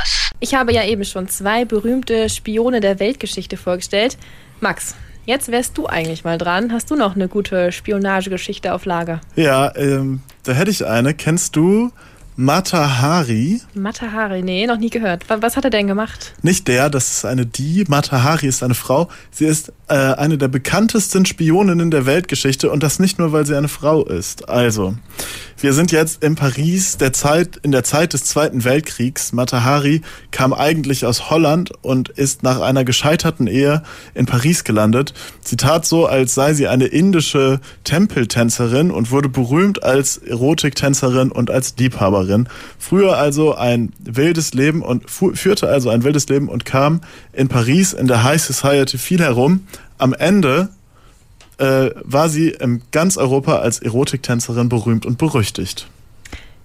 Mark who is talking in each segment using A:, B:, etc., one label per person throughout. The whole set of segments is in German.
A: Campus.
B: Ich habe ja eben schon zwei berühmte Spione der Weltgeschichte vorgestellt. Max, jetzt wärst du eigentlich mal dran. Hast du noch eine gute Spionagegeschichte auf Lager?
C: Ja, ähm, da hätte ich eine. Kennst du Matahari?
B: Matahari, nee, noch nie gehört. Was hat er denn gemacht?
C: Nicht der, das ist eine die. Matahari ist eine Frau. Sie ist äh, eine der bekanntesten Spioninnen der Weltgeschichte und das nicht nur, weil sie eine Frau ist. Also, wir sind jetzt in Paris der Zeit, in der Zeit des Zweiten Weltkriegs. Matahari kam eigentlich aus Holland und ist nach einer gescheiterten Ehe in Paris gelandet. Sie tat so, als sei sie eine indische Tempeltänzerin und wurde berühmt als Erotiktänzerin und als Liebhaberin. Früher also ein wildes Leben und führte also ein wildes Leben und kam in Paris in der High Society viel herum. Am Ende äh, war sie in ganz Europa als Erotiktänzerin berühmt und berüchtigt.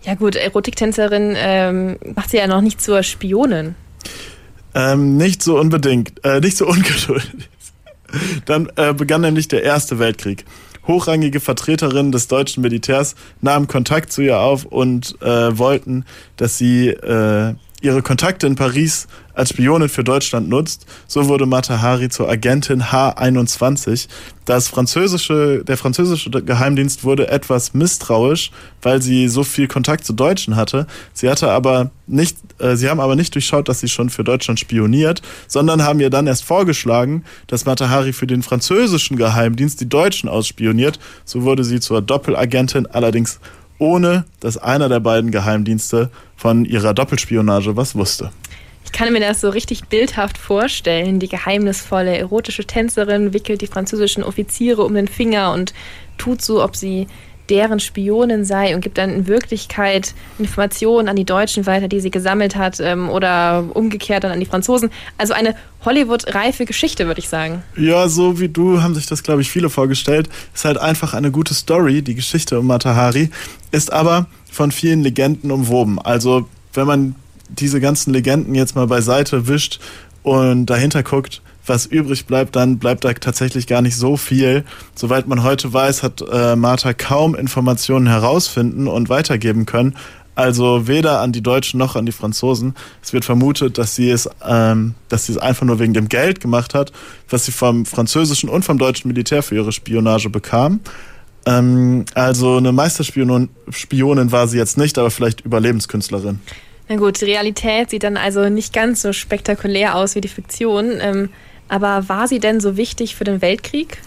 B: Ja gut, Erotiktänzerin ähm, macht sie ja noch nicht zur Spionin.
C: Ähm, nicht so unbedingt, äh, nicht so ungeduldig. Dann äh, begann nämlich der Erste Weltkrieg. Hochrangige Vertreterinnen des deutschen Militärs nahmen Kontakt zu ihr auf und äh, wollten, dass sie äh, ihre Kontakte in Paris als Spionin für Deutschland nutzt. So wurde Mata Hari zur Agentin H21. Das französische, der französische Geheimdienst wurde etwas misstrauisch, weil sie so viel Kontakt zu Deutschen hatte. Sie hatte aber nicht, äh, sie haben aber nicht durchschaut, dass sie schon für Deutschland spioniert, sondern haben ihr dann erst vorgeschlagen, dass Mata Hari für den französischen Geheimdienst die Deutschen ausspioniert. So wurde sie zur Doppelagentin, allerdings ohne dass einer der beiden Geheimdienste von ihrer Doppelspionage was wusste.
B: Ich kann mir das so richtig bildhaft vorstellen. Die geheimnisvolle erotische Tänzerin wickelt die französischen Offiziere um den Finger und tut so, ob sie deren Spionin sei und gibt dann in Wirklichkeit Informationen an die Deutschen weiter, die sie gesammelt hat, ähm, oder umgekehrt dann an die Franzosen. Also eine Hollywood-reife Geschichte, würde ich sagen.
C: Ja, so wie du haben sich das, glaube ich, viele vorgestellt. Ist halt einfach eine gute Story, die Geschichte um Matahari, ist aber von vielen Legenden umwoben. Also, wenn man diese ganzen Legenden jetzt mal beiseite wischt und dahinter guckt, was übrig bleibt, dann bleibt da tatsächlich gar nicht so viel. Soweit man heute weiß, hat äh, Martha kaum Informationen herausfinden und weitergeben können. Also weder an die Deutschen noch an die Franzosen. Es wird vermutet, dass sie es, ähm, dass sie es einfach nur wegen dem Geld gemacht hat, was sie vom französischen und vom deutschen Militär für ihre Spionage bekam. Ähm, also eine Meisterspionin Spionin war sie jetzt nicht, aber vielleicht Überlebenskünstlerin.
B: Na gut, die Realität sieht dann also nicht ganz so spektakulär aus wie die Fiktion. Ähm, aber war sie denn so wichtig für den Weltkrieg?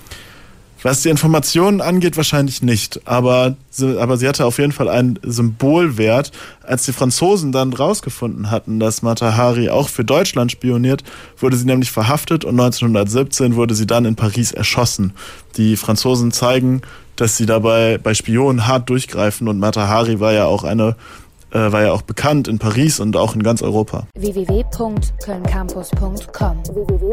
C: Was die Informationen angeht, wahrscheinlich nicht. Aber sie, aber sie hatte auf jeden Fall einen Symbolwert. Als die Franzosen dann rausgefunden hatten, dass Matahari auch für Deutschland spioniert, wurde sie nämlich verhaftet und 1917 wurde sie dann in Paris erschossen. Die Franzosen zeigen, dass sie dabei bei Spionen hart durchgreifen und Matahari war ja auch eine äh, war ja auch bekannt in Paris und auch in ganz Europa.
A: www.kölncampus.com www